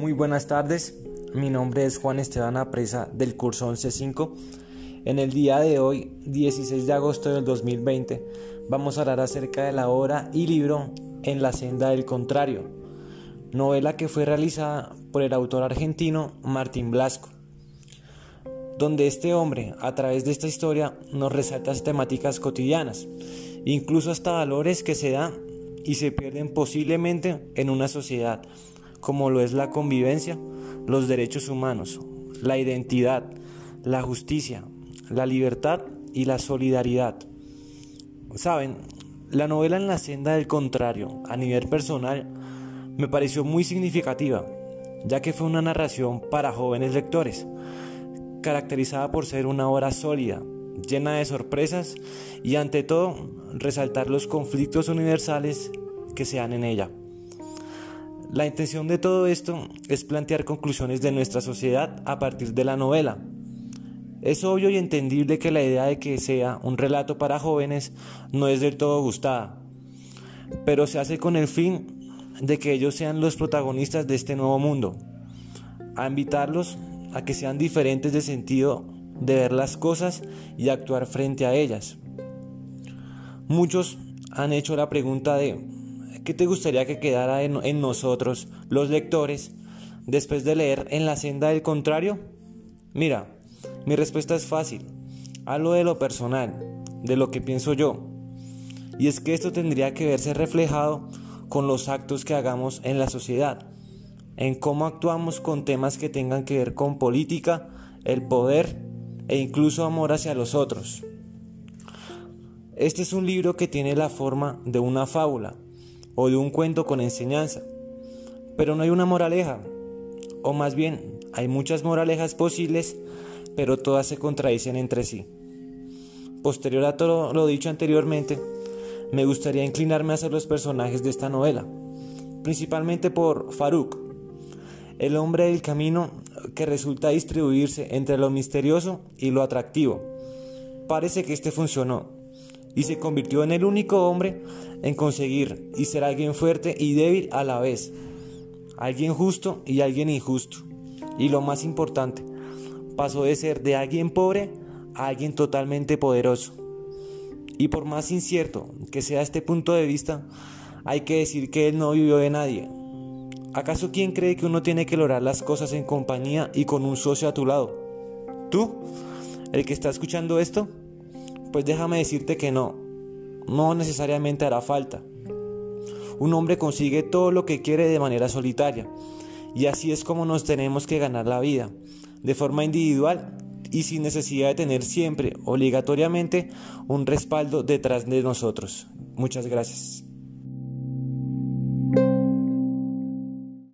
Muy buenas tardes, mi nombre es Juan Esteban Apresa del curso 11.5. En el día de hoy, 16 de agosto del 2020, vamos a hablar acerca de la obra y libro En la senda del contrario, novela que fue realizada por el autor argentino Martín Blasco, donde este hombre, a través de esta historia, nos resalta temáticas cotidianas, incluso hasta valores que se dan y se pierden posiblemente en una sociedad como lo es la convivencia, los derechos humanos, la identidad, la justicia, la libertad y la solidaridad. Saben, la novela en la senda del contrario, a nivel personal, me pareció muy significativa, ya que fue una narración para jóvenes lectores, caracterizada por ser una obra sólida, llena de sorpresas y ante todo resaltar los conflictos universales que se dan en ella. La intención de todo esto es plantear conclusiones de nuestra sociedad a partir de la novela. Es obvio y entendible que la idea de que sea un relato para jóvenes no es del todo gustada, pero se hace con el fin de que ellos sean los protagonistas de este nuevo mundo, a invitarlos a que sean diferentes de sentido de ver las cosas y actuar frente a ellas. Muchos han hecho la pregunta de ¿Qué te gustaría que quedara en, nosotros, los lectores, después de leer En la senda del contrario? Mira, mi respuesta es fácil. Hablo de lo personal, de lo que pienso yo. Y es que esto tendría que verse reflejado con los actos que hagamos en la sociedad, en cómo actuamos con temas que tengan que ver con política, el poder e incluso amor hacia los otros. Este es un libro que tiene la forma de una fábula, o de un cuento con enseñanza. Pero no hay una moraleja, o más bien hay muchas moralejas posibles, pero todas se contradicen entre sí. Posterior a todo lo dicho anteriormente, me gustaría inclinarme hacia los personajes de esta novela, principalmente por Farouk, el hombre del camino que resulta distribuirse entre lo misterioso y lo atractivo. Parece que este funcionó, y se convirtió en el único hombre en conseguir y ser alguien fuerte y débil a la vez, alguien justo y alguien injusto. Y lo más importante, pasó de ser de alguien pobre a alguien totalmente poderoso. Y por más incierto que sea este punto de vista, hay que decir que él no vivió de nadie. ¿Acaso quién cree que uno tiene que lograr las cosas en compañía y con un socio a tu lado? ¿Tú? ¿El que está escuchando esto? Pues déjame decirte que no, no necesariamente hará falta. Un hombre consigue todo lo que quiere de manera solitaria, y así es como nos tenemos que ganar la vida, de forma individual y sin necesidad de tener siempre, obligatoriamente, un respaldo detrás de nosotros. Muchas gracias.